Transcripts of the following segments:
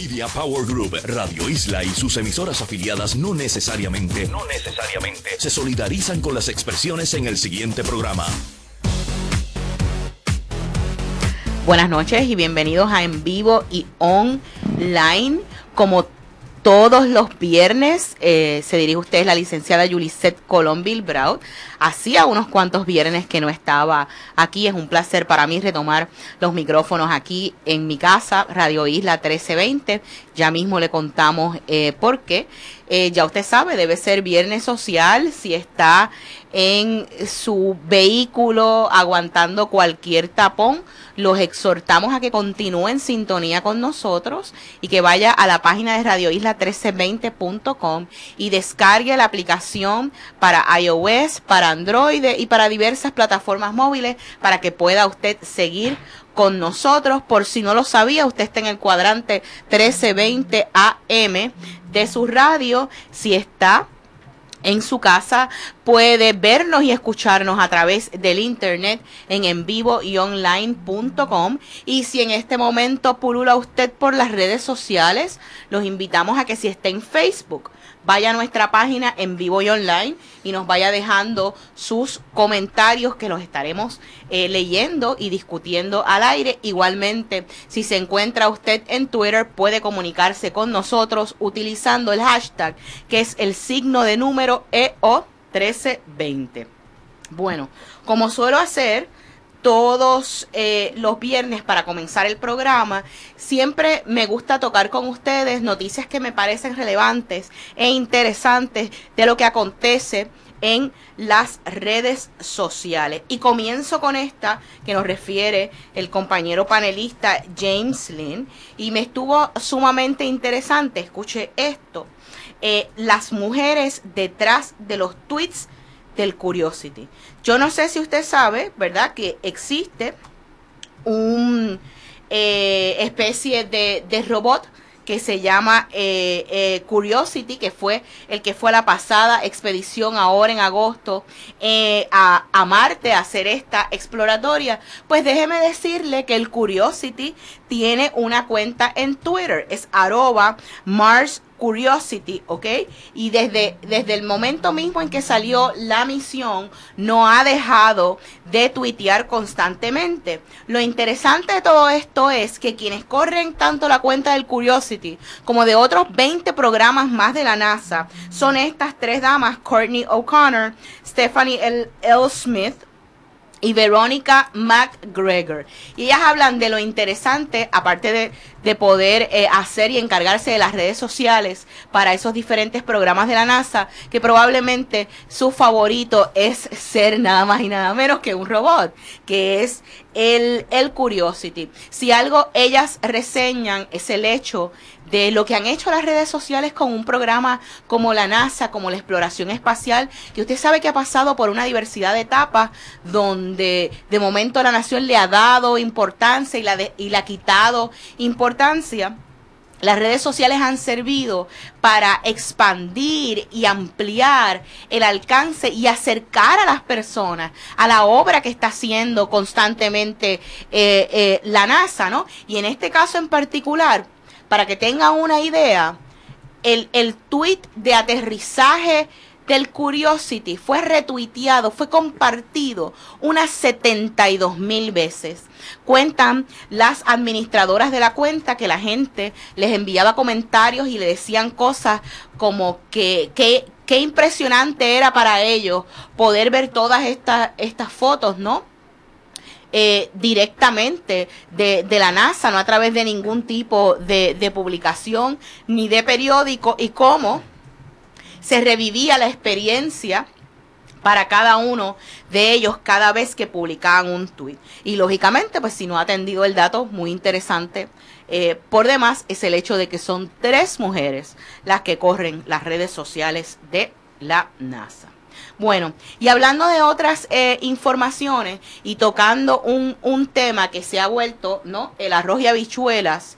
Media Power Group, Radio Isla y sus emisoras afiliadas no necesariamente, se solidarizan con las expresiones en el siguiente programa. Buenas noches y bienvenidos a En Vivo y Online. Como todos los viernes eh, se dirige usted la licenciada Yulisette Colombil Braut. Hacía unos cuantos viernes que no estaba aquí. Es un placer para mí retomar los micrófonos aquí en mi casa, Radio Isla 1320. Ya mismo le contamos eh, por qué. Eh, ya usted sabe, debe ser viernes social si está en su vehículo aguantando cualquier tapón. Los exhortamos a que continúen en sintonía con nosotros y que vaya a la página de radioisla1320.com y descargue la aplicación para iOS, para Android y para diversas plataformas móviles para que pueda usted seguir con nosotros. Por si no lo sabía, usted está en el cuadrante 1320 AM de su radio. Si está en su casa, puede vernos y escucharnos a través del internet en en vivo y online.com. Y si en este momento pulula usted por las redes sociales, los invitamos a que si está en Facebook, vaya a nuestra página en vivo y online y nos vaya dejando sus comentarios que los estaremos eh, leyendo y discutiendo al aire. Igualmente, si se encuentra usted en Twitter, puede comunicarse con nosotros utilizando el hashtag que es el signo de número EO1320. Bueno, como suelo hacer, todos eh, los viernes para comenzar el programa, siempre me gusta tocar con ustedes noticias que me parecen relevantes e interesantes de lo que acontece en las redes sociales. Y comienzo con esta que nos refiere el compañero panelista James Lynn y me estuvo sumamente interesante. Escuche esto. Eh, las mujeres detrás de los tweets del Curiosity. Yo no sé si usted sabe, ¿verdad? Que existe un eh, especie de, robot que se llama eh, eh, Curiosity, que fue el que fue la pasada expedición ahora en agosto eh, a, a, Marte a hacer esta exploratoria, pues déjeme decirle que el Curiosity tiene una cuenta en Twitter, es arroba Mars Curiosity, ¿ok? Y desde, desde el momento mismo en que salió la misión, no ha dejado de tuitear constantemente. Lo interesante de todo esto es que quienes corren tanto la cuenta del Curiosity como de otros 20 programas más de la NASA son estas tres damas, Courtney O'Connor, Stephanie L. Smith, y Verónica McGregor. Y ellas hablan de lo interesante, aparte de, de poder eh, hacer y encargarse de las redes sociales para esos diferentes programas de la NASA, que probablemente su favorito es ser nada más y nada menos que un robot, que es el, el Curiosity. Si algo ellas reseñan es el hecho de lo que han hecho las redes sociales con un programa como la NASA, como la exploración espacial, que usted sabe que ha pasado por una diversidad de etapas donde de momento la nación le ha dado importancia y la, de, y la ha quitado importancia. Las redes sociales han servido para expandir y ampliar el alcance y acercar a las personas a la obra que está haciendo constantemente eh, eh, la NASA, ¿no? Y en este caso en particular, para que tengan una idea, el, el tweet de aterrizaje del Curiosity fue retuiteado, fue compartido unas 72 mil veces. Cuentan las administradoras de la cuenta que la gente les enviaba comentarios y le decían cosas como que, qué impresionante era para ellos poder ver todas estas, estas fotos, ¿no? eh, directamente de, de, la NASA, no a través de ningún tipo de, de publicación ni de periódico, y cómo se revivía la experiencia para cada uno de ellos cada vez que publicaban un tuit. Y lógicamente, pues si no ha atendido el dato, muy interesante. Eh, por demás, es el hecho de que son tres mujeres las que corren las redes sociales de la NASA. Bueno, y hablando de otras eh, informaciones y tocando un, un, tema que se ha vuelto, ¿no? El arroz y habichuelas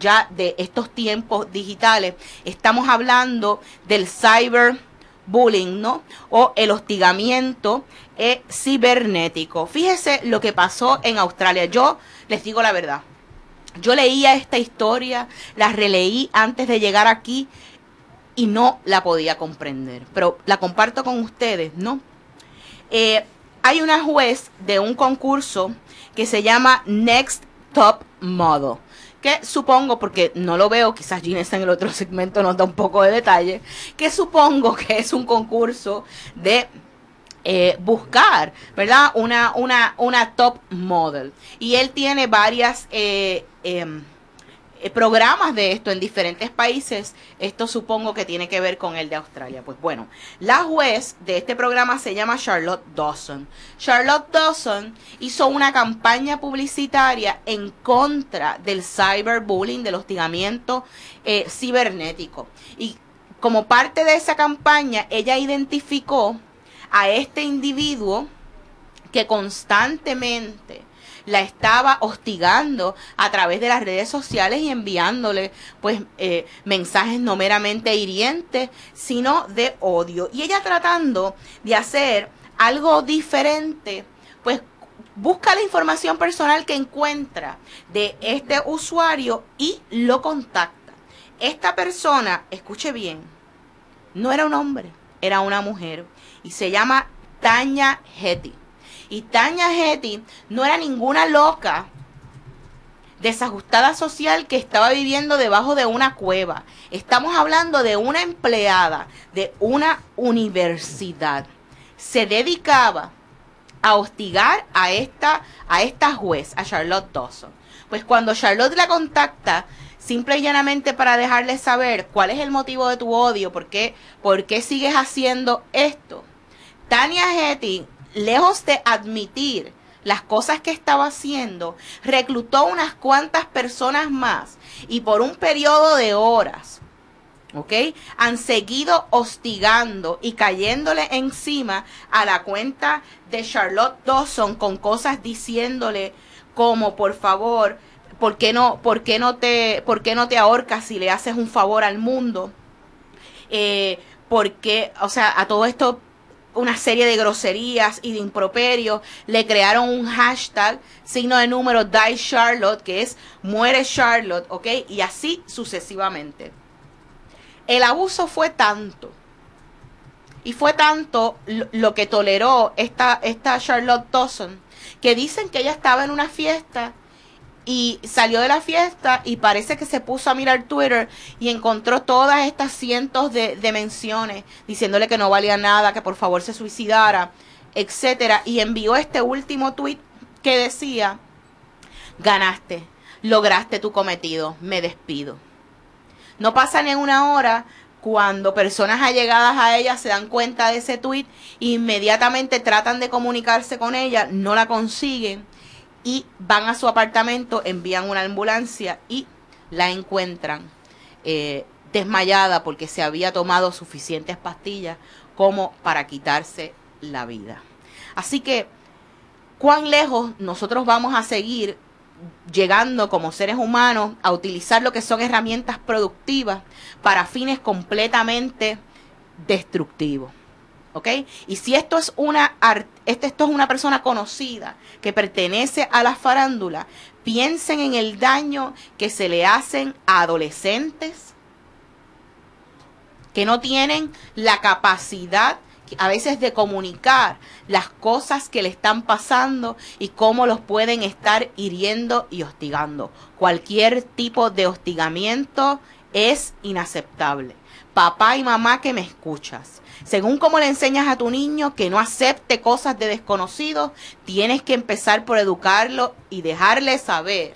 ya de estos tiempos digitales, estamos hablando del cyberbullying, ¿no? O el hostigamiento eh, cibernético. Fíjese lo que pasó en Australia. Yo les digo la verdad. Yo leía esta historia, la releí antes de llegar aquí y no la podía comprender, pero la comparto con ustedes, ¿no? Eh, hay una juez de un concurso que se llama Next Top Model que supongo, porque no lo veo, quizás Ginés en el otro segmento nos da un poco de detalle, que supongo que es un concurso de eh, buscar, ¿verdad? Una, una, una top model. Y él tiene varias eh, em, programas de esto en diferentes países. Esto supongo que tiene que ver con el de Australia. Pues bueno, la juez de este programa se llama Charlotte Dawson. Charlotte Dawson hizo una campaña publicitaria en contra del cyberbullying, del hostigamiento eh, cibernético. Y como parte de esa campaña, ella identificó a este individuo que constantemente la estaba hostigando a través de las redes sociales y enviándole pues eh, mensajes no meramente hirientes, sino de odio. Y ella tratando de hacer algo diferente, pues busca la información personal que encuentra de este usuario y lo contacta. Esta persona, escuche bien, no era un hombre, era una mujer y se llama Tanya Hetty. Y Tanya Hetty no era ninguna loca desajustada social que estaba viviendo debajo de una cueva. Estamos hablando de una empleada de una universidad. Se dedicaba a hostigar a esta, a esta juez, a Charlotte Dawson. Pues cuando Charlotte la contacta, simple y llanamente para dejarle saber cuál es el motivo de tu odio, por qué, por qué sigues haciendo esto. Tanya Hetty lejos de admitir las cosas que estaba haciendo, reclutó unas cuantas personas más y por un periodo de horas, ¿ok? Han seguido hostigando y cayéndole encima a la cuenta de Charlotte Dawson con cosas diciéndole como, por favor, ¿por qué no, por qué no, te, por qué no te ahorcas si le haces un favor al mundo? Eh, porque, o sea, a todo esto una serie de groserías y de improperios, le crearon un hashtag, signo de número Die Charlotte, que es muere Charlotte, ¿ok? Y así sucesivamente. El abuso fue tanto, y fue tanto lo, que toleró esta, esta Charlotte Dawson, que dicen que ella estaba en una fiesta y salió de la fiesta y parece que se puso a mirar Twitter y encontró todas estas cientos de, menciones diciéndole que no valía nada, que por favor se suicidara, etcétera, y envió este último tweet que decía: ganaste, lograste tu cometido, me despido. No pasa ni una hora cuando personas allegadas a ella se dan cuenta de ese tweet, inmediatamente tratan de comunicarse con ella, no la consiguen y van a su apartamento, envían una ambulancia y la encuentran eh, desmayada porque se había tomado suficientes pastillas como para quitarse la vida. Así que, ¿cuán lejos nosotros vamos a seguir llegando como seres humanos a utilizar lo que son herramientas productivas para fines completamente destructivos? Y si esto es una este, esto es una persona conocida que pertenece a la farándula, piensen en el daño que se le hacen a adolescentes que no tienen la capacidad a veces de comunicar las cosas que le están pasando y cómo los pueden estar hiriendo y hostigando. Cualquier tipo de hostigamiento es inaceptable. Papá y mamá que me escuchas, según cómo le enseñas a tu niño que no acepte cosas de desconocidos, tienes que empezar por educarlo y dejarle saber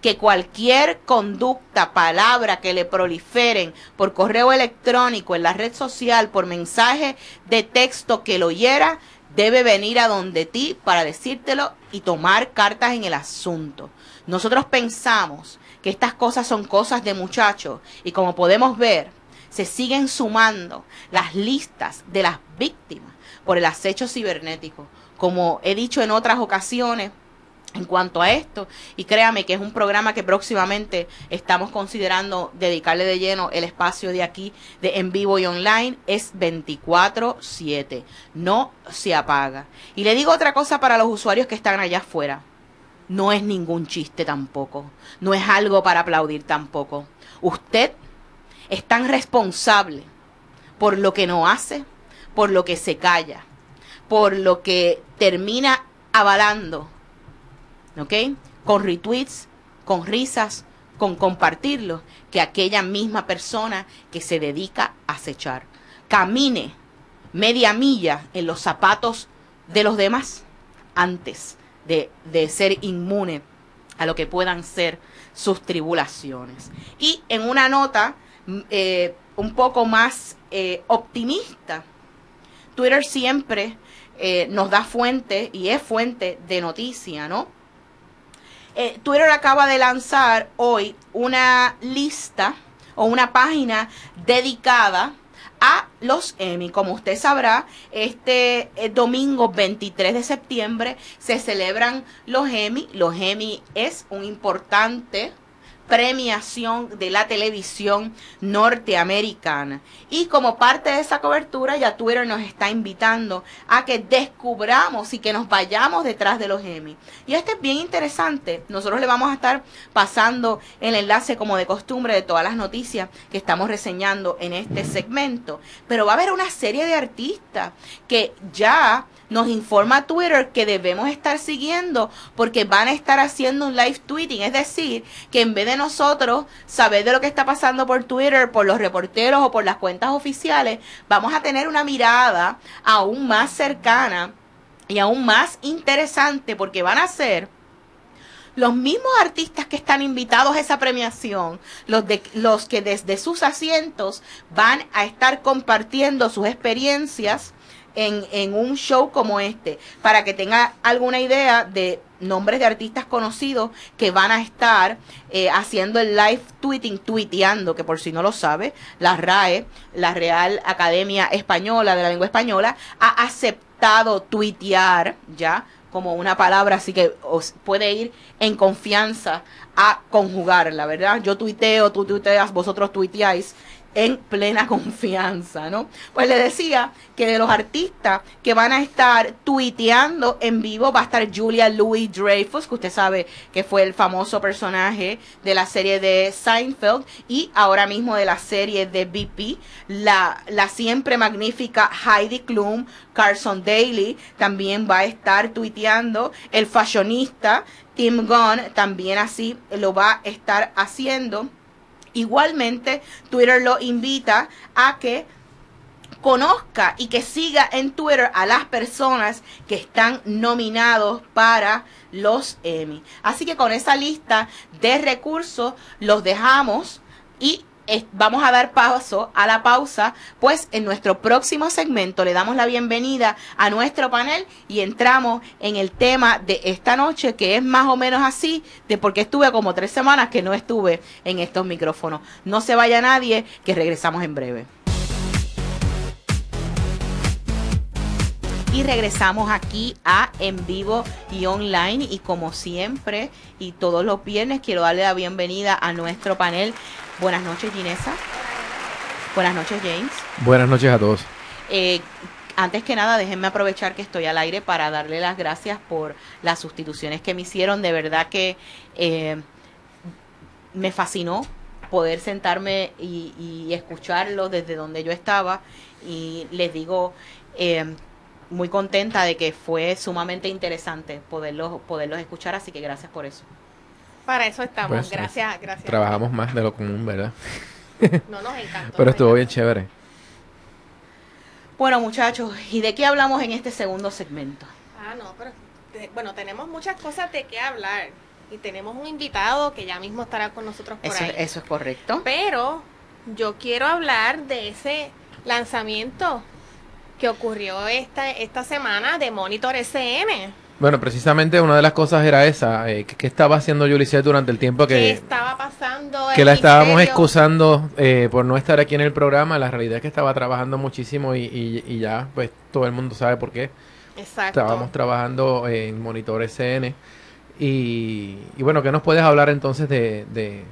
que cualquier conducta, palabra que le proliferen por correo electrónico, en la red social, por mensaje de texto que lo hiera, debe venir a donde ti para decírtelo y tomar cartas en el asunto. Nosotros pensamos que estas cosas son cosas de muchachos y como podemos ver, se siguen sumando las listas de las víctimas por el acecho cibernético. Como he dicho en otras ocasiones, en cuanto a esto, y créame que es un programa que próximamente estamos considerando dedicarle de lleno el espacio de aquí, de en vivo y online, es 24/7, no se apaga. Y le digo otra cosa para los usuarios que están allá afuera. no es ningún chiste tampoco, no es algo para aplaudir tampoco. Usted es tan responsable por lo que no hace, por lo que se calla, por lo que termina avalando, ¿ok? Con retweets, con risas, con compartirlo, que aquella misma persona que se dedica a acechar. Camine media milla en los zapatos de los demás antes de, ser inmune a lo que puedan ser sus tribulaciones. Y en una nota eh, un poco más eh, optimista, Twitter siempre eh, nos da fuente y es fuente de noticia, ¿no? Twitter acaba de lanzar hoy una lista o una página dedicada a los Emmy. Como usted sabrá, este domingo 23 de septiembre se celebran los Emmy. Los Emmy es un importante premiación de la televisión norteamericana. Y como parte de esa cobertura, ya Twitter nos está invitando a que descubramos y que nos vayamos detrás de los Emmy. Y esto es bien interesante. Nosotros le vamos a estar pasando el enlace como de costumbre de todas las noticias que estamos reseñando en este segmento. Pero va a haber una serie de artistas que ya nos informa Twitter que debemos estar siguiendo porque van a estar haciendo un live tweeting. Es decir, que en vez de nosotros saber de lo que está pasando por Twitter, por los reporteros o por las cuentas oficiales, vamos a tener una mirada aún más cercana y aún más interesante porque van a ser los mismos artistas que están invitados a esa premiación, los, de, los que desde sus asientos van a estar compartiendo sus experiencias en, un show como este, para que tenga alguna idea de nombres de artistas conocidos que van a estar eh, haciendo el live tweeting, tuiteando, que por si no lo sabe, la RAE, la Real Academia Española de la Lengua Española, ha aceptado tuitear ya como una palabra, así que os puede ir en confianza a conjugarla, ¿verdad? Yo tuiteo, tú tuiteas, vosotros tuiteáis en plena confianza, ¿no? Pues le decía que de los artistas que van a estar tuiteando en vivo va a estar Julia Louis Dreyfus, que usted sabe que fue el famoso personaje de la serie de Seinfeld y ahora mismo de la serie de BP, la, la siempre magnífica Heidi Klum, Carson Daly también va a estar tuiteando, el fashionista Tim Gunn también así lo va a estar haciendo Igualmente, Twitter lo invita a que conozca y que siga en Twitter a las personas que están nominados para los Emmy. Así que con esa lista de recursos los dejamos y vamos a dar paso a la pausa, pues en nuestro próximo segmento le damos la bienvenida a nuestro panel y entramos en el tema de esta noche, que es más o menos así, de porque estuve como tres semanas que no estuve en estos micrófonos. No se vaya nadie, que regresamos en breve. Y regresamos aquí a en vivo y online y como siempre y todos los viernes quiero darle la bienvenida a nuestro panel. Buenas noches Ginesa. Buenas noches James. Buenas noches a todos. Eh, antes que nada, déjenme aprovechar que estoy al aire para darle las gracias por las sustituciones que me hicieron. De verdad que eh, me fascinó poder sentarme y, y, escucharlo desde donde yo estaba. Y les digo, eh, muy contenta de que fue sumamente interesante poderlos, poderlos escuchar, así que gracias por eso. Para eso estamos, pues, gracias, gracias. Trabajamos más de lo común, ¿verdad? No nos encantó. Pero estuvo bien chévere. Bueno, muchachos, ¿y de qué hablamos en este segundo segmento? Ah, no, pero bueno, tenemos muchas cosas de qué hablar y tenemos un invitado que ya mismo estará con nosotros por eso, ahí. Eso es correcto. Pero yo quiero hablar de ese lanzamiento que ocurrió esta, esta semana de Monitor SN. Bueno, precisamente una de las cosas era esa, eh, que, estaba haciendo Yuliset durante el tiempo que... ¿Qué estaba pasando? Que la estábamos excusando eh, por no estar aquí en el programa, la realidad es que estaba trabajando muchísimo y, y, ya, pues todo el mundo sabe por qué. Exacto. Estábamos trabajando en Monitor SN. Y, y bueno, ¿qué nos puedes hablar entonces de, de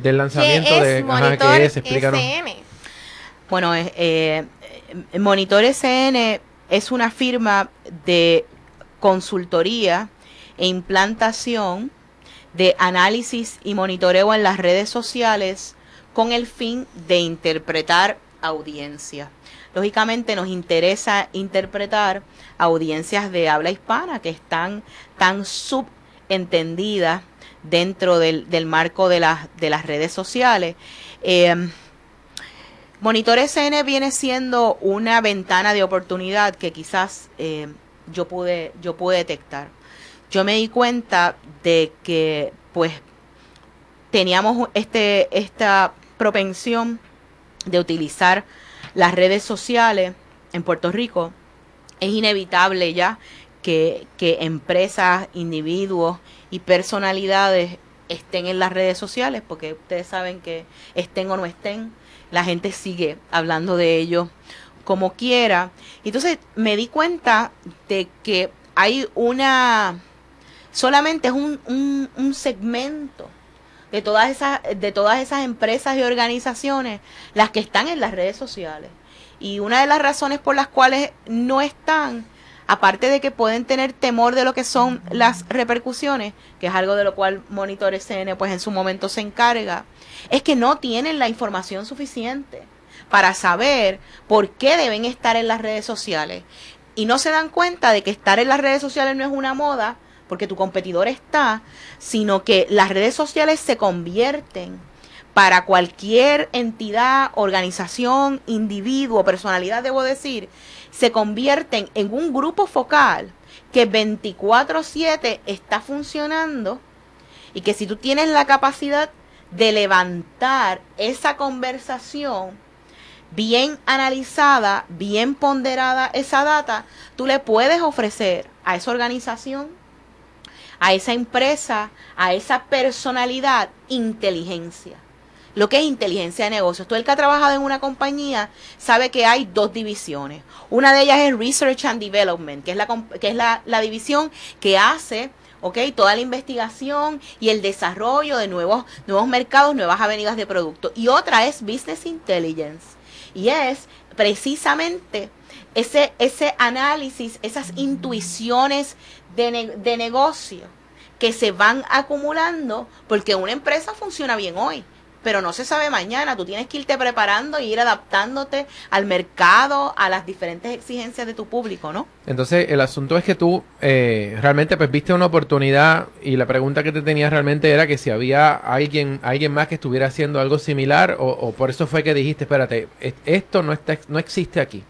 del lanzamiento ¿Qué es de... Monitor ¿qué es? Explícanos. SN? Bueno, eh, Monitor SN es una firma de consultoría e implantación de análisis y monitoreo en las redes sociales con el fin de interpretar audiencia. Lógicamente nos interesa interpretar audiencias de habla hispana que están tan subentendidas dentro del, marco de, las de las redes sociales. Eh, Monitor SN viene siendo una ventana de oportunidad que quizás eh, yo pude yo pude detectar. Yo me di cuenta de que pues teníamos este esta propensión de utilizar las redes sociales en Puerto Rico. Es inevitable ya que, que empresas, individuos y personalidades estén en las redes sociales, porque ustedes saben que estén o no estén, la gente sigue hablando de ellos como quiera. Entonces me di cuenta de que hay una, solamente es un, un, segmento de todas esas, de todas esas empresas y organizaciones las que están en las redes sociales. Y una de las razones por las cuales no están aparte de que pueden tener temor de lo que son las repercusiones, que es algo de lo cual Monitor SN pues en su momento se encarga, es que no tienen la información suficiente para saber por qué deben estar en las redes sociales. Y no se dan cuenta de que estar en las redes sociales no es una moda, porque tu competidor está, sino que las redes sociales se convierten para cualquier entidad, organización, individuo, personalidad, debo decir, se convierten en un grupo focal que 24/7 está funcionando y que si tú tienes la capacidad de levantar esa conversación bien analizada, bien ponderada esa data, tú le puedes ofrecer a esa organización, a esa empresa, a esa personalidad inteligencia lo que es inteligencia de negocios. Todo el que ha trabajado en una compañía sabe que hay dos divisiones. Una de ellas es Research and Development, que es la, que es la, la división que hace okay, toda la investigación y el desarrollo de nuevos, nuevos mercados, nuevas avenidas de producto. Y otra es Business Intelligence. Y es precisamente ese, ese análisis, esas intuiciones de, de negocio que se van acumulando porque una empresa funciona bien hoy pero no se sabe mañana. Tú tienes que irte preparando y ir adaptándote al mercado, a las diferentes exigencias de tu público, ¿no? Entonces, el asunto es que tú eh, realmente pues viste una oportunidad y la pregunta que te tenías realmente era que si había alguien, alguien más que estuviera haciendo algo similar o, por eso fue que dijiste, espérate, esto no, está, no existe aquí.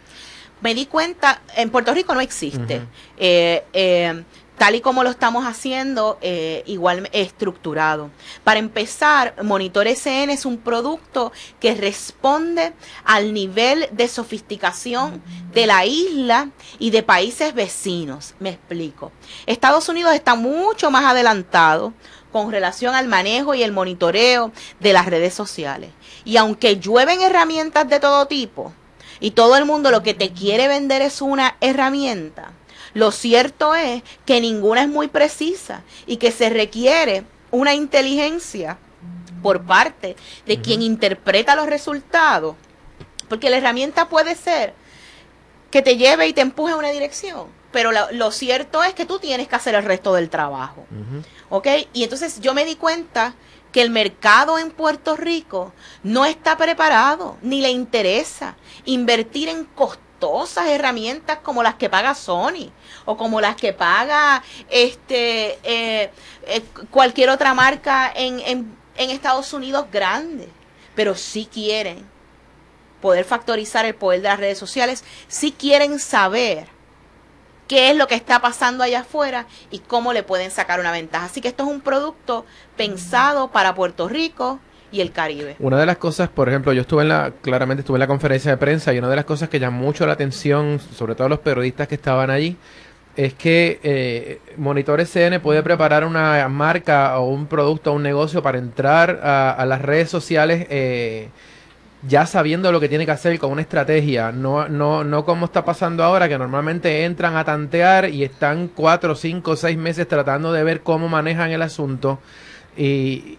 Me di cuenta, en Puerto Rico no existe. eh, eh, tal y como lo estamos haciendo, eh, igual estructurado. Para empezar, Monitor SN es un producto que responde al nivel de sofisticación de la isla y de países vecinos. Me explico. Estados Unidos está mucho más adelantado con relación al manejo y el monitoreo de las redes sociales. Y aunque llueven herramientas de todo tipo, y todo el mundo lo que te quiere vender es una herramienta, lo cierto es que ninguna es muy precisa y que se requiere una inteligencia por parte de quien interpreta los resultados, porque la herramienta puede ser que te lleve y te empuje a una dirección, pero lo, cierto es que tú tienes que hacer el resto del trabajo. ¿Ok? Y entonces yo me di cuenta que el mercado en Puerto Rico no está preparado ni le interesa invertir en costos herramientas como las que paga Sony o como las que paga este eh, eh, cualquier otra marca en, en, en Estados Unidos grande, pero si quieren poder factorizar el poder de las redes sociales, si quieren saber qué es lo que está pasando allá afuera y cómo le pueden sacar una ventaja. Así que esto es un producto pensado para Puerto Rico, y el Caribe. Una de las cosas, por ejemplo, yo estuve en la, claramente estuve en la conferencia de prensa y una de las cosas que llamó mucho la atención, sobre todo los periodistas que estaban allí, es que eh, Monitor SN puede preparar una marca o un producto o un negocio para entrar a, las redes sociales eh, ya sabiendo lo que tiene que hacer con una estrategia, no, no, no como está pasando ahora, que normalmente entran a tantear y están cuatro, cinco, seis meses tratando de ver cómo manejan el asunto. Y,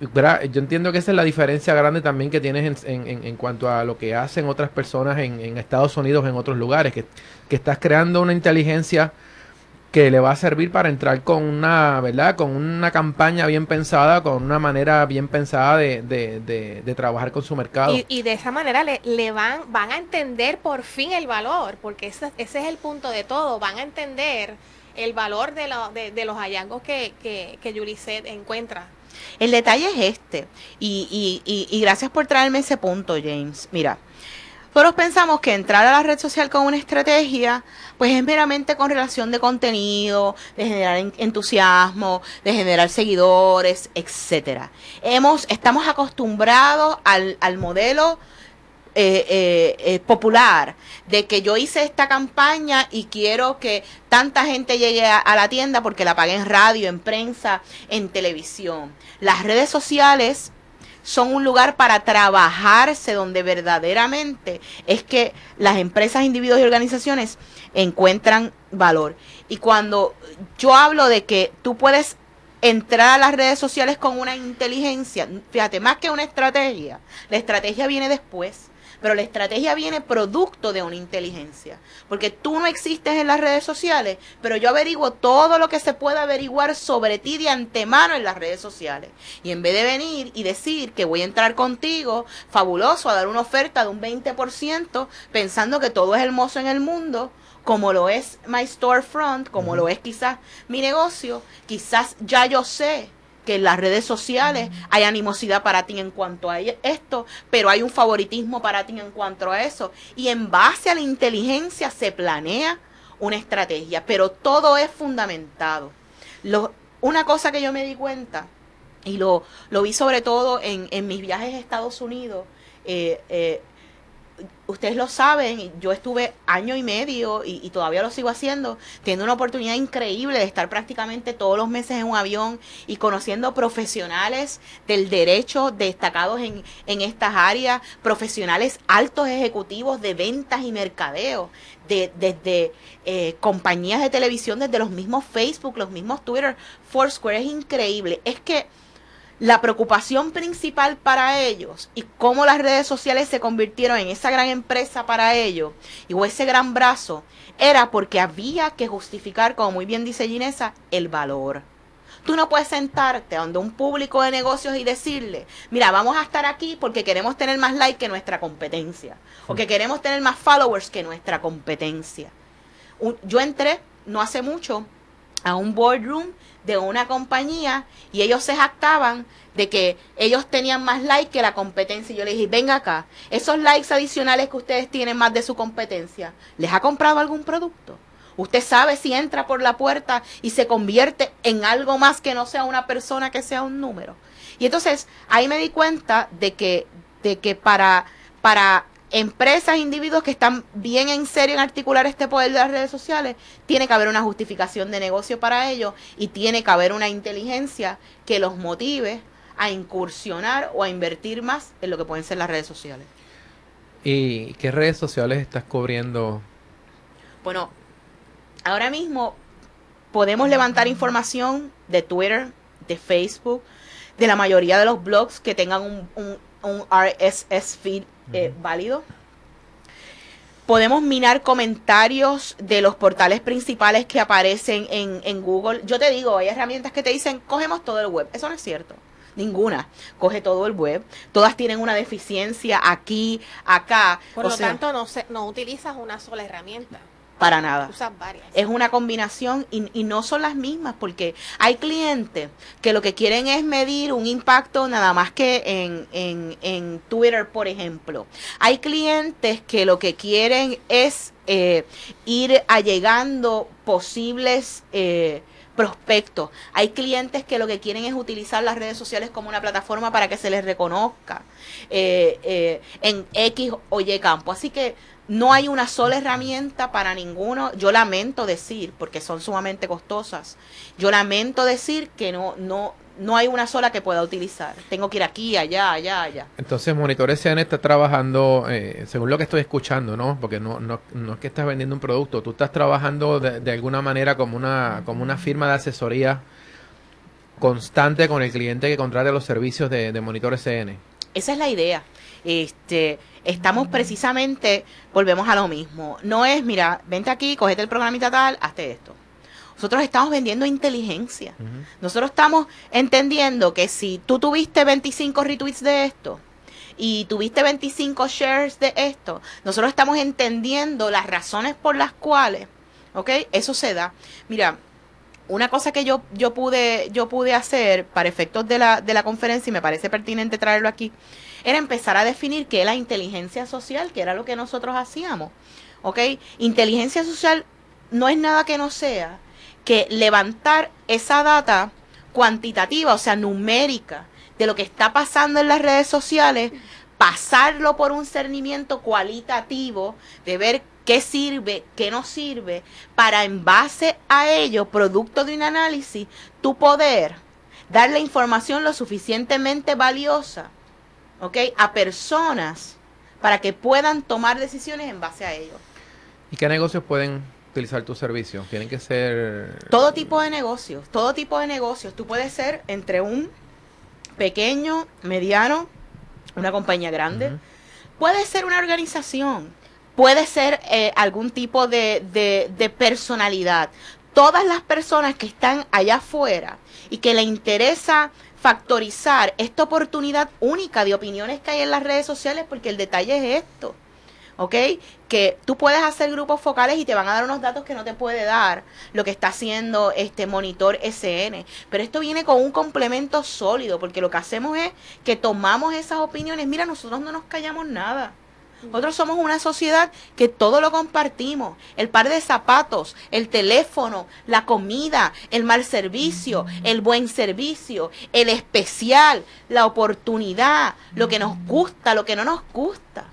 yo entiendo que esa es la diferencia grande también que tienes en, en, cuanto a lo que hacen otras personas en, Estados Unidos, en otros lugares, que, estás creando una inteligencia que le va a servir para entrar con una, ¿verdad? Con una campaña bien pensada, con una manera bien pensada de, de, de, trabajar con su mercado. Y, de esa manera le, le, van, van a entender por fin el valor, porque ese, ese es el punto de todo, van a entender el valor de, de, los hallazgos que, que, que encuentra. El detalle es este, y, y, y gracias por traerme ese punto, James. Mira, nosotros pensamos que entrar a la red social con una estrategia, pues es meramente con relación de contenido, de generar entusiasmo, de generar seguidores, etcétera. Hemos, estamos acostumbrados al, al modelo eh, eh, eh, popular de que yo hice esta campaña y quiero que tanta gente llegue a, la tienda porque la pagué en radio, en prensa, en televisión. Las redes sociales son un lugar para trabajarse donde verdaderamente es que las empresas, individuos y organizaciones encuentran valor. Y cuando yo hablo de que tú puedes entrar a las redes sociales con una inteligencia, fíjate, más que una estrategia, la estrategia viene después. Pero la estrategia viene producto de una inteligencia. Porque tú no existes en las redes sociales, pero yo averiguo todo lo que se puede averiguar sobre ti de antemano en las redes sociales. Y en vez de venir y decir que voy a entrar contigo, fabuloso, a dar una oferta de un 20%, pensando que todo es hermoso en el mundo, como lo es my storefront, como lo es quizás mi negocio, quizás ya yo sé que en las redes sociales hay animosidad para ti en cuanto a esto, pero hay un favoritismo para ti en cuanto a eso. Y en base a la inteligencia se planea una estrategia, pero todo es fundamentado. Lo, una cosa que yo me di cuenta, y lo, lo vi sobre todo en, en mis viajes a Estados Unidos, eh, eh, ustedes lo saben, yo estuve año y medio y, todavía lo sigo haciendo, teniendo una oportunidad increíble de estar prácticamente todos los meses en un avión y conociendo profesionales del derecho destacados en, en estas áreas, profesionales altos ejecutivos de ventas y mercadeo, de, desde eh, compañías de televisión, desde los mismos Facebook, los mismos Twitter, Foursquare, es increíble. Es que la preocupación principal para ellos y cómo las redes sociales se convirtieron en esa gran empresa para ellos y o ese gran brazo era porque había que justificar, como muy bien dice Ginesa, el valor. Tú no puedes sentarte donde un público de negocios y decirle, mira, vamos a estar aquí porque queremos tener más likes que nuestra competencia o que queremos tener más followers que nuestra competencia. yo entré no hace mucho a un boardroom de una compañía y ellos se jactaban de que ellos tenían más likes que la competencia. Y yo les dije, venga acá, esos likes adicionales que ustedes tienen más de su competencia, ¿les ha comprado algún producto? Usted sabe si entra por la puerta y se convierte en algo más que no sea una persona, que sea un número. Y entonces ahí me di cuenta de que, de que para, para empresas, individuos que están bien en serio en articular este poder de las redes sociales, tiene que haber una justificación de negocio para ello y tiene que haber una inteligencia que los motive a incursionar o a invertir más en lo que pueden ser las redes sociales. ¿Y qué redes sociales estás cubriendo? Bueno, ahora mismo podemos levantar información de Twitter, de Facebook, de la mayoría de los blogs que tengan un, un, un RSS feed eh, válido. Podemos minar comentarios de los portales principales que aparecen en, en Google. Yo te digo, hay herramientas que te dicen, cogemos todo el web. Eso no es cierto ninguna coge todo el web. Todas tienen una deficiencia aquí, acá. Por lo tanto, no, se, no utilizas una sola herramienta. Para nada. Es una combinación y, no son las mismas porque hay clientes que lo que quieren es medir un impacto nada más que en, en, en Twitter, por ejemplo. Hay clientes que lo que quieren es eh, ir allegando posibles... Eh, prospectos. Hay clientes que lo que quieren es utilizar las redes sociales como una plataforma para que se les reconozca eh, en X o Y campo. Así que no hay una sola herramienta para ninguno. Yo lamento decir, porque son sumamente costosas, yo lamento decir que no, no, no hay una sola que pueda utilizar. Tengo que ir aquí, allá, allá, allá. Entonces, Monitores SN está trabajando, eh, según lo que estoy escuchando, ¿no? Porque no, no, no es que estás vendiendo un producto, tú estás trabajando de, alguna manera como una, como una firma de asesoría constante con el cliente que contrate los servicios de, de Monitores SN. Esa es la idea. Este, estamos precisamente, volvemos a lo mismo. No es, mira, vente aquí, cogete el programita tal, hazte esto. Nosotros estamos vendiendo inteligencia. Nosotros estamos entendiendo que si tú tuviste 25 retweets de esto y tuviste 25 shares de esto, nosotros estamos entendiendo las razones por las cuales, ¿ok? Eso se da. Mira, una cosa que yo, yo, pude, yo pude hacer para efectos de la, de la conferencia y me parece pertinente traerlo aquí, era empezar a definir qué es la inteligencia social, que era lo que nosotros hacíamos. ¿Ok? Inteligencia social no es nada que no sea que levantar esa data cuantitativa, o sea, numérica, de lo que está pasando en las redes sociales, pasarlo por un cernimiento cualitativo de ver qué sirve, qué no sirve, para en base a ello, producto de un análisis, tu poder darle información lo suficientemente valiosa, ¿ok? A personas para que puedan tomar decisiones en base a ello. ¿Y qué negocios pueden utilizar tus servicios? Tienen que ser... Todo tipo de negocios, todo tipo de negocios. Tú puedes ser entre un pequeño, mediano, una compañía grande. Puede ser una organización, puede ser eh, algún tipo de, de, de personalidad. Todas las personas que están allá afuera y que le interesa factorizar esta oportunidad única de opiniones que hay en las redes sociales, porque el detalle es esto. ¿ok? Que tú puedes hacer grupos focales y te van a dar unos datos que no te puede dar lo que está haciendo este monitor SN. Pero esto viene con un complemento sólido, porque lo que hacemos es que tomamos esas opiniones. Mira, nosotros no nos callamos nada. Nosotros somos una sociedad que todo lo compartimos. El par de zapatos, el teléfono, la comida, el mal servicio, el buen servicio, el especial, la oportunidad, lo que nos gusta, lo que no nos gusta.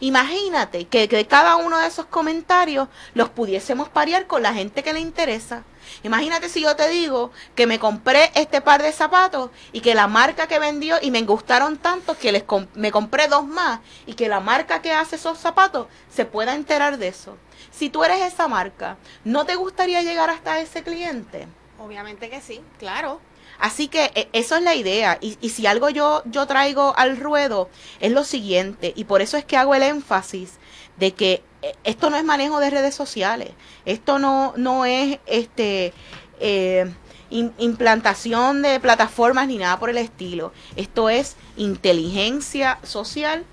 Imagínate que de cada uno de esos comentarios los pudiésemos parear con la gente que le interesa. Imagínate si yo te digo que me compré este par de zapatos y que la marca que vendió y me gustaron tanto que les me compré dos más y que la marca que hace esos zapatos se pueda enterar de eso. Si tú eres esa marca, ¿no te gustaría llegar hasta ese cliente? Obviamente que sí, claro. Así que e, eso es la idea. Y, y, si algo yo, yo traigo al ruedo es lo siguiente. Y por eso es que hago el énfasis de que e, esto no es manejo de redes sociales. Esto no, no es este eh, implantación de plataformas ni nada por el estilo. Esto es inteligencia social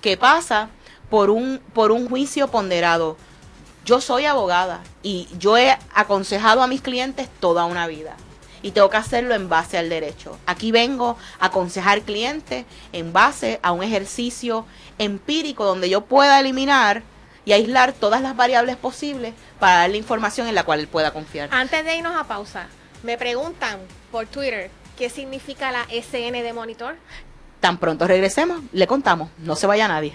que pasa por un, por un juicio ponderado. Yo soy abogada y yo he aconsejado a mis clientes toda una vida y tengo que hacerlo en base al derecho. Aquí vengo a aconsejar clientes en base a un ejercicio empírico donde yo pueda eliminar y aislar todas las variables posibles para darle información en la cual él pueda confiar. Antes de irnos a pausa, me preguntan por Twitter qué significa la SN de monitor. Tan pronto regresemos, le contamos, no se vaya nadie.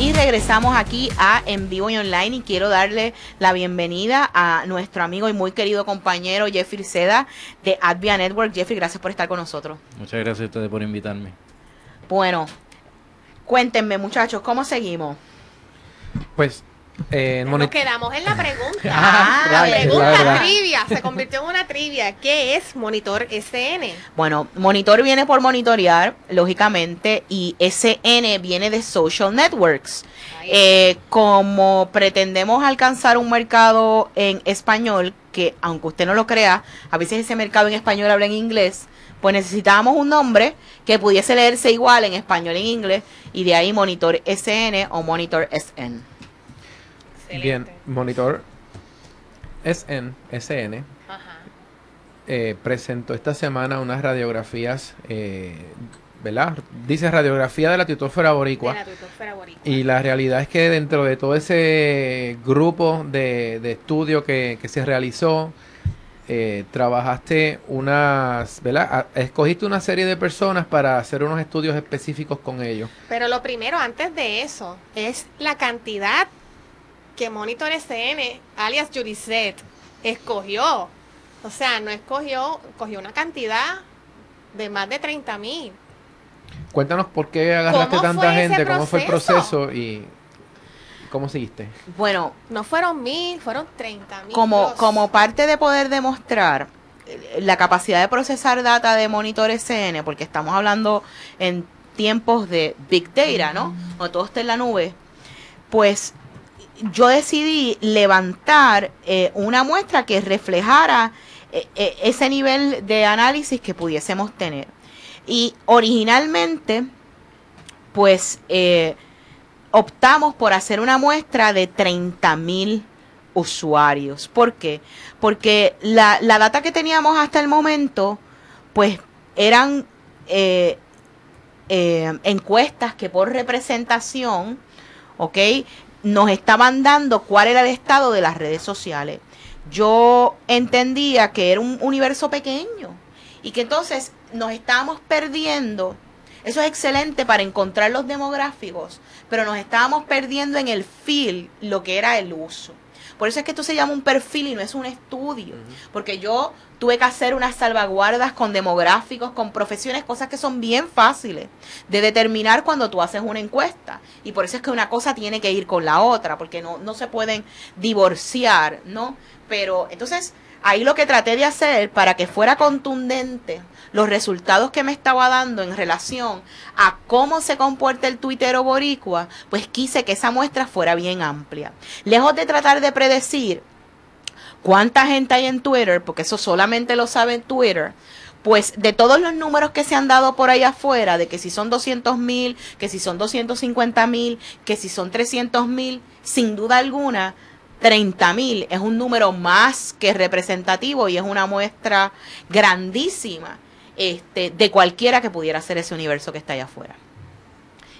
Y regresamos aquí a En Vivo y Online y quiero darle la bienvenida a nuestro amigo y muy querido compañero Jeffrey Seda de Advia Network. Jeffrey, gracias por estar con nosotros. Muchas gracias a ustedes por invitarme. Bueno, cuéntenme muchachos, ¿cómo seguimos? Pues eh, Nos quedamos en la pregunta. Ah, la pregunta trivia. Se convirtió en una trivia. ¿Qué es Monitor SN? Bueno, Monitor viene por monitorear, lógicamente, y SN viene de Social Networks. Eh, como pretendemos alcanzar un mercado en español, que aunque usted no lo crea, a veces ese mercado en español habla en inglés, pues necesitábamos un nombre que pudiese leerse igual en español e inglés, y de ahí Monitor SN o Monitor SN. Bien, Monitor SN, SN eh, presentó esta semana unas radiografías, eh, ¿verdad? Dice radiografía de la tutósfera boricua. Y la realidad es que dentro de todo ese grupo de, de estudio que, se realizó, eh, trabajaste unas, ¿verdad? Escogiste una serie de personas para hacer unos estudios específicos con ellos. Pero lo primero, antes de eso, es la cantidad que Monitor SN, alias Juriset, escogió. O sea, no escogió, cogió una cantidad de más de 30 mil. Cuéntanos por qué agarraste tanta gente, cómo fue el proceso y cómo seguiste. Bueno, no fueron mil, fueron 30 mil. Como, como parte de poder demostrar eh, la capacidad de procesar data de Monitor SN, porque estamos hablando en tiempos de Big Data, ¿no? O todo está en la nube, pues yo decidí levantar eh, una muestra que reflejara eh, eh, ese nivel de análisis que pudiésemos tener. Y originalmente, pues, optamos por hacer una muestra de 30 mil usuarios. ¿Por qué? Porque la, la, data que teníamos hasta el momento, pues, eran encuestas que por representación, ¿ok? Nos estaban dando cuál era el estado de las redes sociales. Yo entendía que era un universo pequeño y que entonces nos estábamos perdiendo. Eso es excelente para encontrar los demográficos, pero nos estábamos perdiendo en el feel lo que era el uso. Por eso es que esto se llama un perfil y no es un estudio. Porque yo tuve que hacer unas salvaguardas con demográficos, con profesiones, cosas que son bien fáciles de determinar cuando tú haces una encuesta. Y por eso es que una cosa tiene que ir con la otra, porque no, no se pueden divorciar, ¿no? Pero entonces ahí lo que traté de hacer para que fuera contundente los resultados que me estaba dando en relación a cómo se comporta el tuitero boricua, pues quise que esa muestra fuera bien amplia. Lejos de tratar de predecir cuánta gente hay en Twitter, porque eso solamente lo sabe Twitter, pues de todos los números que se han dado por ahí afuera, de que si son 200 mil, que si son 250 mil, que si son 300 mil, sin duda alguna, 30 mil es un número más que representativo y es una muestra grandísima este, de cualquiera que pudiera ser ese universo que está allá afuera.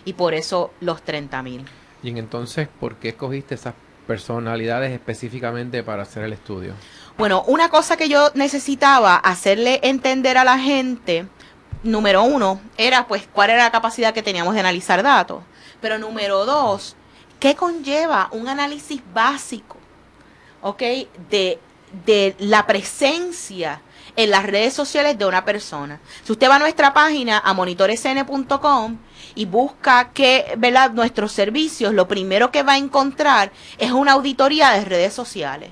Y por eso los 30 mil. Y entonces, ¿por qué escogiste esas personalidades específicamente para hacer el estudio? Bueno, una cosa que yo necesitaba hacerle entender a la gente, número uno, era pues cuál era la capacidad que teníamos de analizar datos. Pero número dos, ¿qué conlleva un análisis básico, ok, de, de la presencia en las redes sociales de una persona. Si usted va a nuestra página, a monitoresn.com, y busca que, ¿verdad? Nuestros servicios, lo primero que va a encontrar es una auditoría de redes sociales.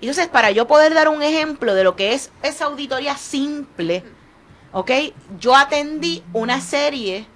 Entonces, para yo poder dar un ejemplo de lo que es esa auditoría simple, ¿ok? Yo atendí una serie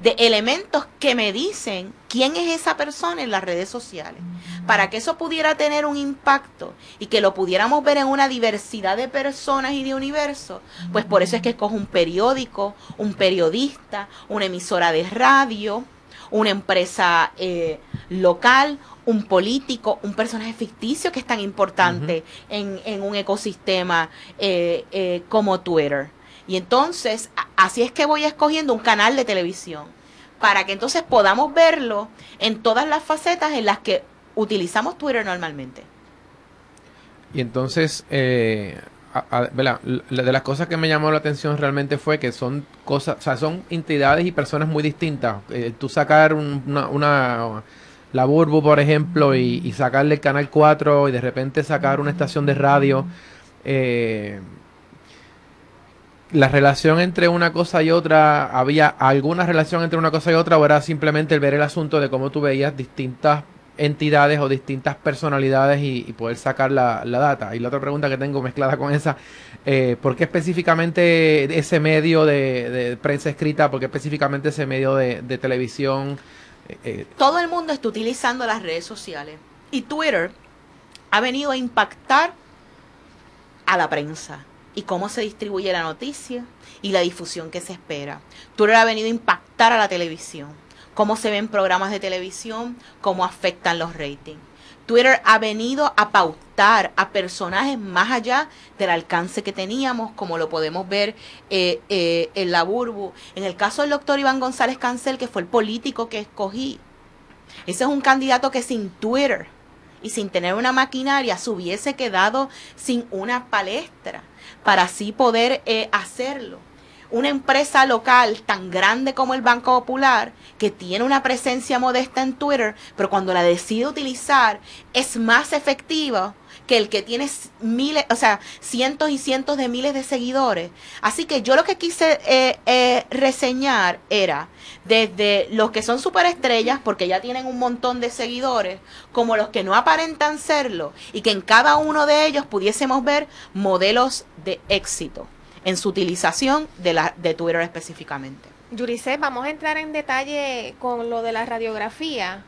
de elementos que me dicen quién es esa persona en las redes sociales. Para que eso pudiera tener un impacto y que lo pudiéramos ver en una diversidad de personas y de universo, pues por eso es que escojo un periódico, un periodista, una emisora de radio, una empresa eh, local, un político, un personaje ficticio que es tan importante en, en, un ecosistema eh, eh, como Twitter. Y entonces, así es que voy escogiendo un canal de televisión para que entonces podamos verlo en todas las facetas en las que utilizamos Twitter normalmente. Y entonces, eh, de las cosas que me llamó la atención realmente fue que son cosas, o sea, son entidades y personas muy distintas. Eh, tú sacar una, una, la Burbu, por ejemplo, y, sacarle el Canal 4 y de repente sacar una estación de radio. Eh, la relación entre una cosa y otra, ¿había alguna relación entre una cosa y otra o era simplemente el ver el asunto de cómo tú veías distintas entidades o distintas personalidades y, poder sacar la, data? Y la otra pregunta que tengo mezclada con esa, eh, ¿por qué específicamente ese medio de, prensa escrita, por qué específicamente ese medio de, televisión? Eh, eh, Todo el mundo está utilizando las redes sociales y Twitter ha venido a impactar a la prensa y cómo se distribuye la noticia y la difusión que se espera. Twitter ha venido a impactar a la televisión, cómo se ven programas de televisión, cómo afectan los ratings. Twitter ha venido a pautar a personajes más allá del alcance que teníamos, como lo podemos ver eh, eh, en la Burbu. En el caso del doctor Iván González Cancel, que fue el político que escogí, ese es un candidato que sin Twitter y sin tener una maquinaria se hubiese quedado sin una palestra para así poder eh, hacerlo. Una empresa local tan grande como el Banco Popular, que tiene una presencia modesta en Twitter, pero cuando la decide utilizar es más efectiva que el que tiene miles, o sea, cientos y cientos de miles de seguidores. Así que yo lo que quise eh, eh, reseñar era desde los que son superestrellas, porque ya tienen un montón de seguidores, como los que no aparentan serlo, y que en cada uno de ellos pudiésemos ver modelos de éxito en su utilización de, la, de Twitter específicamente. Yurice, vamos a entrar en detalle con lo de la radiografía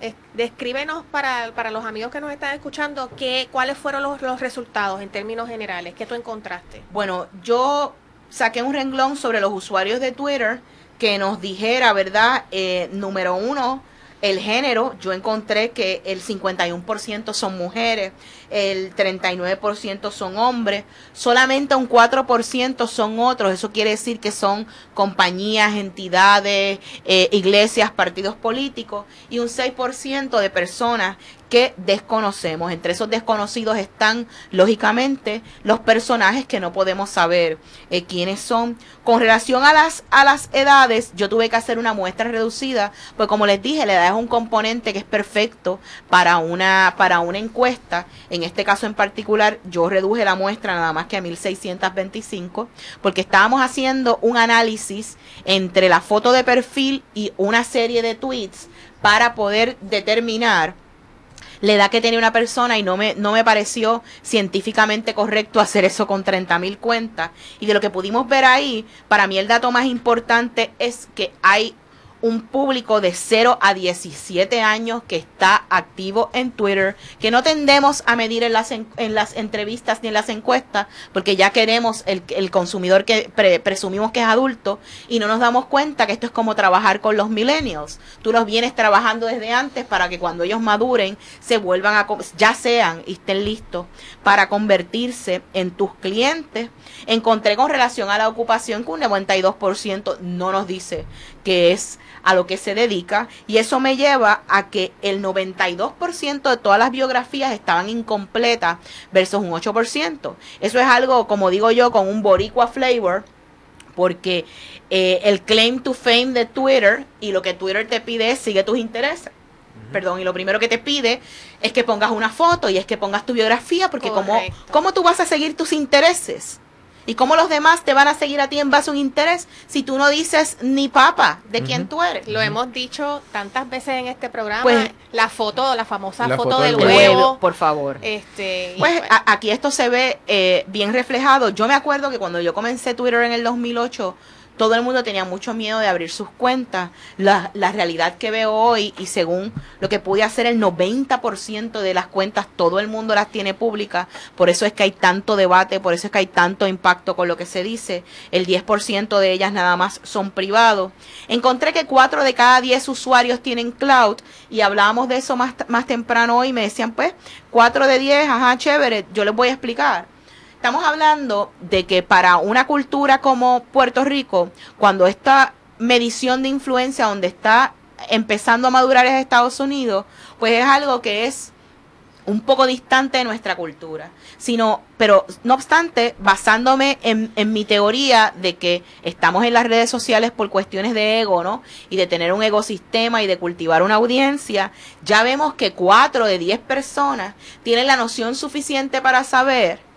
Es- descríbenos para, para los amigos que nos están escuchando qué, cuáles fueron los, los resultados en términos generales, qué tú encontraste. Bueno, yo saqué un renglón sobre los usuarios de Twitter que nos dijera, ¿verdad? Eh, número uno, el género. Yo encontré que el 51% son mujeres, el 39% son hombres, solamente un 4% son otros. Eso quiere decir que son compañías, entidades, eh, iglesias, partidos políticos y un 6% de personas que desconocemos. Entre esos desconocidos están, lógicamente, los personajes que no podemos saber eh, quiénes son. Con relación a las, a las edades, yo tuve que hacer una muestra reducida, pues como les dije, la edad es un componente que es perfecto para una, para una encuesta. En este caso en particular, yo reduje la muestra nada más que a 1625, porque estábamos haciendo un análisis entre la foto de perfil y una serie de tweets para poder determinar la edad que tenía una persona y no me, no me pareció científicamente correcto hacer eso con 30 mil cuentas. Y de lo que pudimos ver ahí, para mí el dato más importante es que hay un público de 0 a 17 años que está activo en Twitter, que no tendemos a medir en las, en, las entrevistas ni en las encuestas, porque ya queremos el, el consumidor que pre- presumimos que es adulto y no nos damos cuenta que esto es como trabajar con los millennials. Tú los vienes trabajando desde antes para que cuando ellos maduren se vuelvan a, ya sean y estén listos para convertirse en tus clientes. Encontré con relación a la ocupación que un 92% no nos dice que es a lo que se dedica y eso me lleva a que el 92% de todas las biografías estaban incompletas versus un 8%. Eso es algo, como digo yo, con un boricua flavor porque eh, el claim to fame de Twitter y lo que Twitter te pide es sigue tus intereses. Perdón, y lo primero que te pide es que pongas una foto y es que pongas tu biografía, porque como. ¿cómo tú vas a seguir tus intereses? ¿Y cómo los demás te van a seguir a ti en base a un interés si tú no dices ni papa de quién tú eres? Lo hemos dicho tantas veces en este programa, Pues- la foto, la famosa La foto, foto del del huevo. Huevo, por favor. Este, Pues pues, a- aquí esto se ve eh, bien reflejado. Yo me acuerdo que cuando yo comencé Twitter en el 2008, todo el mundo tenía mucho miedo de abrir sus cuentas. La, la realidad que veo hoy, y según lo que pude hacer, el 90% de las cuentas, todo el mundo las tiene públicas. Por eso es que hay tanto debate, por eso es que hay tanto impacto con lo que se dice. El 10% de ellas nada más son privados. Encontré que 4 de cada 10 usuarios tienen cloud y hablábamos de eso más, más temprano hoy. Me decían, pues, 4 de 10, ajá, chévere, yo les voy a explicar. Estamos hablando de que para una cultura como Puerto Rico, cuando esta medición de influencia donde está empezando a madurar es Estados Unidos, pues es algo que es un poco distante de nuestra cultura. Sino, pero no obstante, basándome en, en mi teoría de que estamos en las redes sociales por cuestiones de ego, ¿no? Y de tener un ecosistema y de cultivar una audiencia, ya vemos que cuatro de diez personas tienen la noción suficiente para saber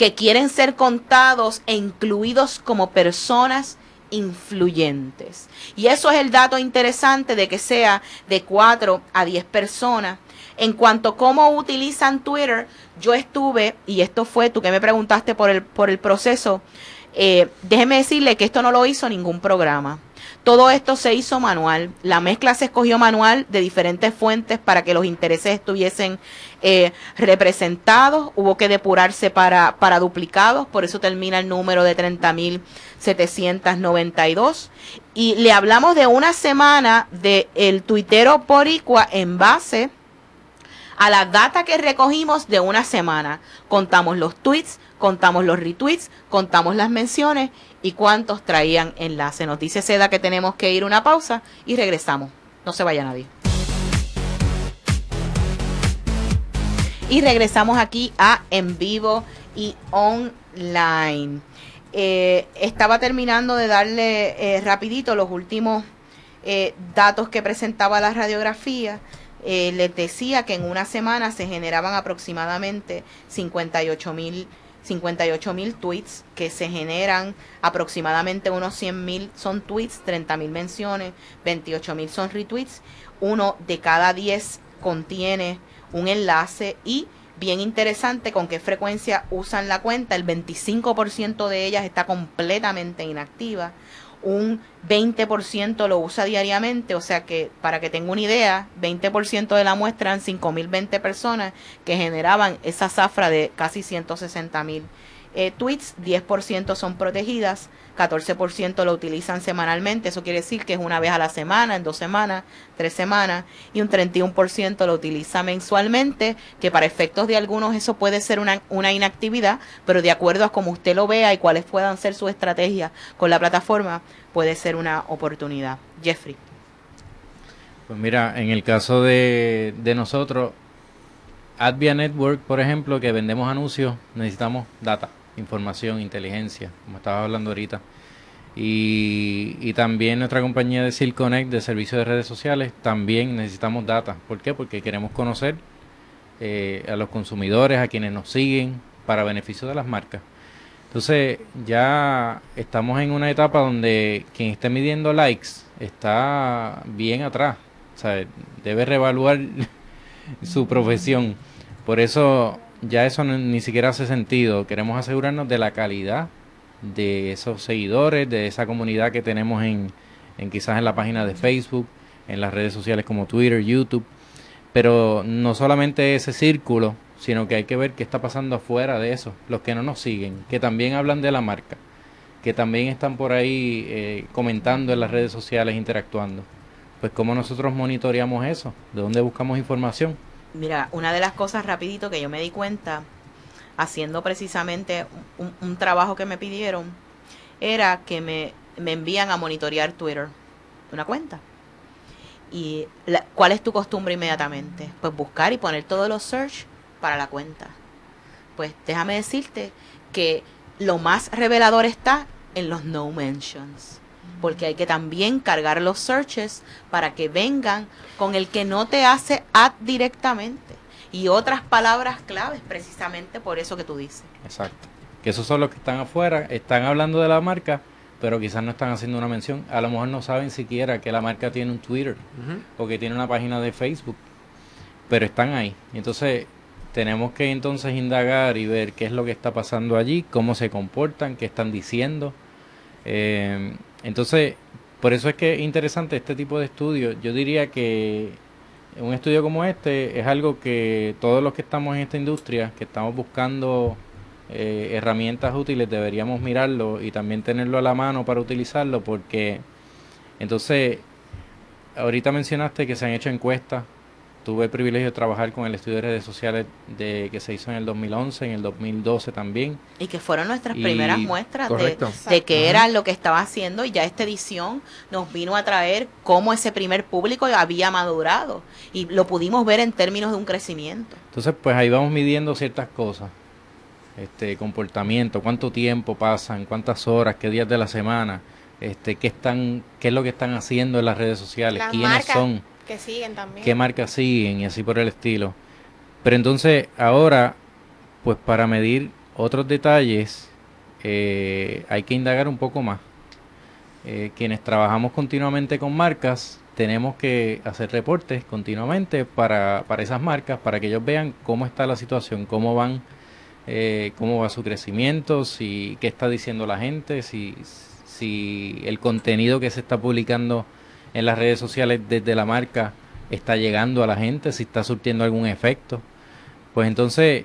que quieren ser contados e incluidos como personas influyentes. Y eso es el dato interesante de que sea de 4 a 10 personas. En cuanto a cómo utilizan Twitter, yo estuve, y esto fue tú que me preguntaste por el, por el proceso, eh, déjeme decirle que esto no lo hizo ningún programa. Todo esto se hizo manual. La mezcla se escogió manual de diferentes fuentes para que los intereses estuviesen eh, representados. Hubo que depurarse para, para duplicados, por eso termina el número de 30.792. Y le hablamos de una semana de el tuitero boricua en base a la data que recogimos de una semana. Contamos los tweets, contamos los retweets, contamos las menciones y cuántos traían enlace. Nos dice Seda que tenemos que ir una pausa y regresamos. No se vaya nadie. Y regresamos aquí a en vivo y online. Eh, estaba terminando de darle eh, rapidito los últimos eh, datos que presentaba la radiografía. Eh, les decía que en una semana se generaban aproximadamente 58 mil 58 mil tweets que se generan aproximadamente unos 100 mil son tweets, 30 mil menciones, 28 mil son retweets, uno de cada 10 contiene un enlace y bien interesante con qué frecuencia usan la cuenta, el 25% de ellas está completamente inactiva, un 20% lo usa diariamente, o sea que para que tenga una idea, 20% de la muestra eran 5.020 personas que generaban esa zafra de casi 160.000 eh, tweets, 10% son protegidas, 14% lo utilizan semanalmente, eso quiere decir que es una vez a la semana, en dos semanas, tres semanas, y un 31% lo utiliza mensualmente, que para efectos de algunos eso puede ser una, una inactividad, pero de acuerdo a cómo usted lo vea y cuáles puedan ser sus estrategias con la plataforma, puede ser una oportunidad. Jeffrey. Pues mira, en el caso de, de nosotros, Advia Network, por ejemplo, que vendemos anuncios, necesitamos data información, inteligencia, como estaba hablando ahorita. Y, también nuestra compañía de Silconnect de servicios de redes sociales, también necesitamos data. ¿Por qué? Porque queremos conocer eh, a los consumidores, a quienes nos siguen, para beneficio de las marcas. Entonces ya estamos en una etapa donde quien esté midiendo likes está bien atrás. O sea, debe reevaluar su profesión. Por eso ya eso ni siquiera hace sentido. Queremos asegurarnos de la calidad de esos seguidores, de esa comunidad que tenemos en, en quizás en la página de Facebook, en las redes sociales como Twitter, YouTube. Pero no solamente ese círculo, sino que hay que ver qué está pasando afuera de eso, los que no nos siguen, que también hablan de la marca, que también están por ahí eh, comentando en las redes sociales, interactuando. Pues cómo nosotros monitoreamos eso, de dónde buscamos información. Mira, una de las cosas rapidito que yo me di cuenta, haciendo precisamente un, trabajo que me pidieron, era que me, me, envían a monitorear Twitter, una cuenta. ¿Y cuál es tu costumbre inmediatamente? Pues buscar y poner todos los search para la cuenta. Pues déjame decirte que lo más revelador está en los no mentions porque hay que también cargar los searches para que vengan con el que no te hace ad directamente y otras palabras claves precisamente por eso que tú dices. Exacto. Que esos son los que están afuera, están hablando de la marca, pero quizás no están haciendo una mención. A lo mejor no saben siquiera que la marca tiene un Twitter o que tiene una página de Facebook, pero están ahí. Entonces tenemos que entonces indagar y ver qué es lo que está pasando allí, cómo se comportan, qué están diciendo. Eh, entonces, por eso es que es interesante este tipo de estudios. Yo diría que un estudio como este es algo que todos los que estamos en esta industria, que estamos buscando eh, herramientas útiles, deberíamos mirarlo y también tenerlo a la mano para utilizarlo, porque entonces, ahorita mencionaste que se han hecho encuestas tuve el privilegio de trabajar con el estudio de redes sociales de que se hizo en el 2011, en el 2012 también. Y que fueron nuestras primeras muestras de, de qué era lo que estaba haciendo y ya esta edición nos vino a traer cómo ese primer público había madurado y lo pudimos ver en términos de un crecimiento. Entonces, pues ahí vamos midiendo ciertas cosas. Este comportamiento, cuánto tiempo pasan, cuántas horas, qué días de la semana, este qué están qué es lo que están haciendo en las redes sociales, quiénes son que siguen también. qué marcas siguen y así por el estilo. Pero entonces ahora, pues para medir otros detalles, eh, hay que indagar un poco más. Eh, quienes trabajamos continuamente con marcas, tenemos que hacer reportes continuamente para, para esas marcas, para que ellos vean cómo está la situación, cómo van, eh, cómo va su crecimiento, si qué está diciendo la gente, si, si el contenido que se está publicando en las redes sociales desde la marca está llegando a la gente, si está surtiendo algún efecto. Pues entonces,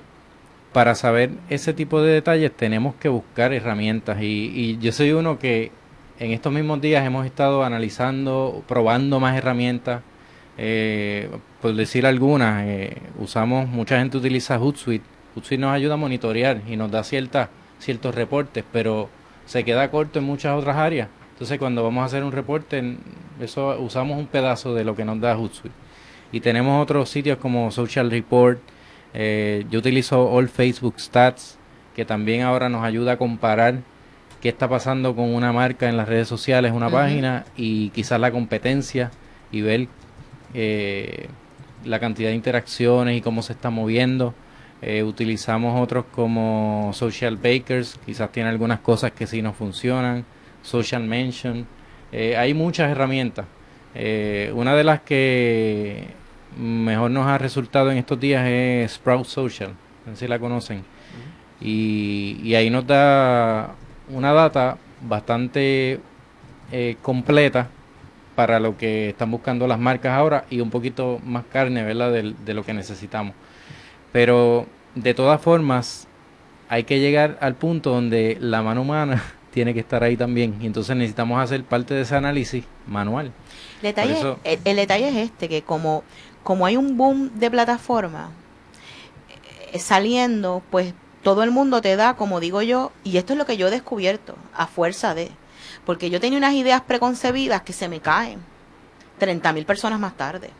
para saber ese tipo de detalles tenemos que buscar herramientas y, yo soy uno que en estos mismos días hemos estado analizando, probando más herramientas. Eh, por decir algunas, eh, usamos, mucha gente utiliza Hootsuite. Hootsuite nos ayuda a monitorear y nos da ciertas, ciertos reportes, pero se queda corto en muchas otras áreas. Entonces cuando vamos a hacer un reporte, eso usamos un pedazo de lo que nos da Hootsuite. Y tenemos otros sitios como Social Report. Eh, yo utilizo All Facebook Stats, que también ahora nos ayuda a comparar qué está pasando con una marca en las redes sociales, una página, y quizás la competencia, y ver eh, la cantidad de interacciones y cómo se está moviendo. Eh, utilizamos otros como Social Bakers, quizás tiene algunas cosas que sí no funcionan. Social Mention. Eh, hay muchas herramientas. Eh, una de las que mejor nos ha resultado en estos días es Sprout Social. No sé si la conocen. y, ahí nos da una data bastante eh, completa para lo que están buscando las marcas ahora y un poquito más carne, ¿verdad? De, de lo que necesitamos. Pero de todas formas, hay que llegar al punto donde la mano humana tiene que estar ahí también. Y entonces necesitamos hacer parte de ese análisis manual. El detalle, el, detalle es este, que como, como hay un boom de plataforma eh, saliendo, pues todo el mundo te da, como digo yo, y esto es lo que yo he descubierto, a fuerza de, porque yo tenía unas ideas preconcebidas que se me caen 30 mil personas más tarde.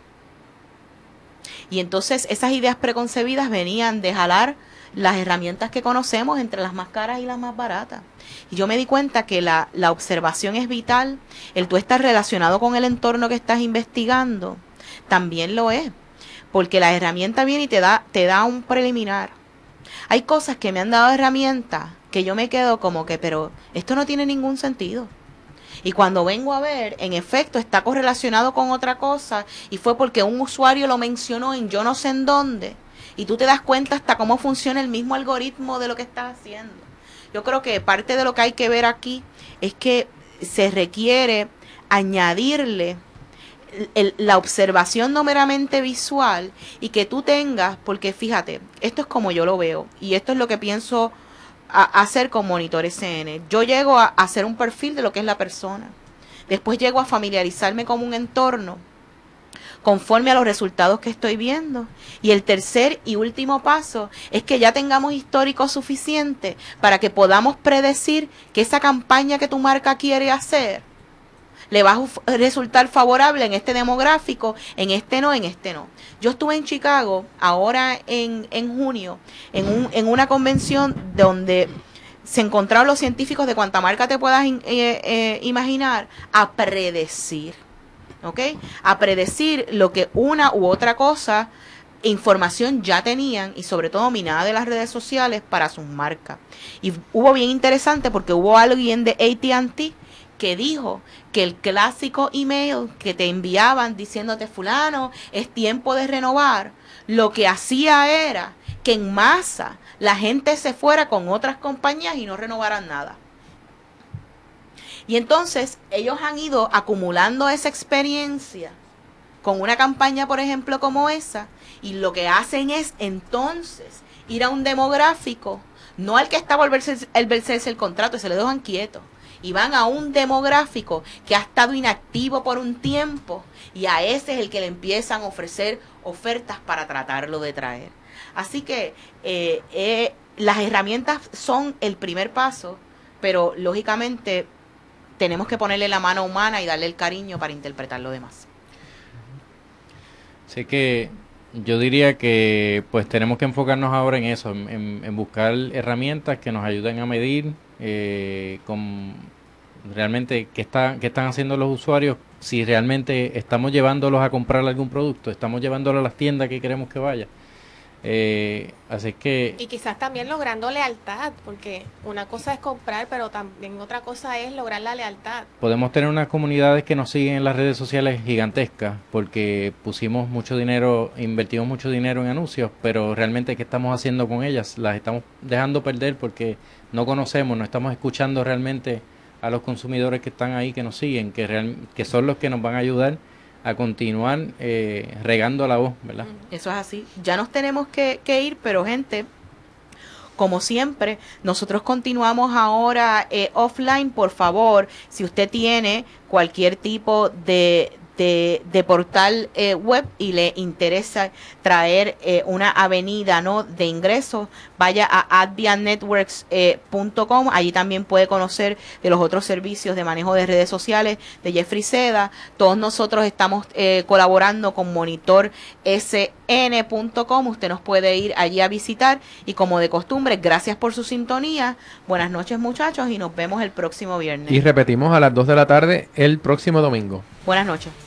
Y entonces esas ideas preconcebidas venían de jalar las herramientas que conocemos entre las más caras y las más baratas. Y yo me di cuenta que la, la observación es vital, el tú estar relacionado con el entorno que estás investigando, también lo es, porque la herramienta viene y te da, te da un preliminar. Hay cosas que me han dado herramientas que yo me quedo como que, pero esto no tiene ningún sentido. Y cuando vengo a ver, en efecto, está correlacionado con otra cosa y fue porque un usuario lo mencionó en yo no sé en dónde y tú te das cuenta hasta cómo funciona el mismo algoritmo de lo que estás haciendo. Yo creo que parte de lo que hay que ver aquí es que se requiere añadirle la observación no meramente visual y que tú tengas, porque fíjate, esto es como yo lo veo y esto es lo que pienso hacer con Monitor SN. Yo llego a hacer un perfil de lo que es la persona. Después llego a familiarizarme con un entorno conforme a los resultados que estoy viendo. Y el tercer y último paso es que ya tengamos histórico suficiente para que podamos predecir que esa campaña que tu marca quiere hacer le va a resultar favorable en este demográfico, en este no, en este no. Yo estuve en Chicago ahora en, en junio, en, un, en una convención donde se encontraron los científicos de cuanta marca te puedas eh, eh, imaginar a predecir A predecir lo que una u otra cosa, información ya tenían y sobre todo minada de las redes sociales para sus marcas. Y hubo bien interesante porque hubo alguien de ATT que dijo que el clásico email que te enviaban diciéndote fulano, es tiempo de renovar, lo que hacía era que en masa la gente se fuera con otras compañías y no renovaran nada. Y entonces ellos han ido acumulando esa experiencia con una campaña, por ejemplo, como esa, y lo que hacen es entonces ir a un demográfico, no al que está por verse el, el contrato, se le dejan quieto, y van a un demográfico que ha estado inactivo por un tiempo, y a ese es el que le empiezan a ofrecer ofertas para tratarlo de traer. Así que eh, eh, las herramientas son el primer paso, pero lógicamente tenemos que ponerle la mano humana y darle el cariño para interpretar lo demás. Sé que yo diría que pues tenemos que enfocarnos ahora en eso, en, buscar herramientas que nos ayuden a medir eh, con realmente qué, está, qué están haciendo los usuarios, si realmente estamos llevándolos a comprar algún producto, estamos llevándolos a las tiendas que queremos que vaya. Eh, así que... Y quizás también logrando lealtad, porque una cosa es comprar, pero también otra cosa es lograr la lealtad. Podemos tener unas comunidades que nos siguen en las redes sociales gigantescas, porque pusimos mucho dinero, invertimos mucho dinero en anuncios, pero realmente ¿qué estamos haciendo con ellas? Las estamos dejando perder porque no conocemos, no estamos escuchando realmente a los consumidores que están ahí, que nos siguen, que, que son los que nos van a ayudar a continuar eh, regando la voz, ¿verdad? Eso es así. Ya nos tenemos que, ir, pero gente, como siempre, nosotros continuamos ahora eh, offline. Por favor, si usted tiene cualquier tipo de, de, portal eh, web y le interesa traer eh, una avenida no de ingresos, vaya a advianetworks.com. allí también puede conocer de los otros servicios de manejo de redes sociales de Jeffrey Seda. Todos nosotros estamos eh, colaborando con monitorsn.com. Usted nos puede ir allí a visitar y como de costumbre, gracias por su sintonía. Buenas noches muchachos y nos vemos el próximo viernes. Y repetimos a las 2 de la tarde el próximo domingo. Buenas noches.